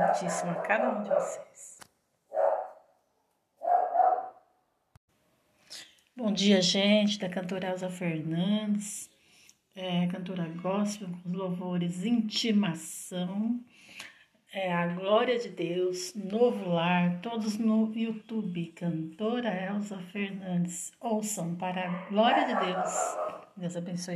muitíssimo a cada um de vocês. Bom dia, gente, da cantora Elza Fernandes, é, cantora gospel com louvores Intimação, é, A Glória de Deus, Novo Lar, todos no YouTube, cantora Elza Fernandes. Ouçam para a glória de Deus. Deus abençoe.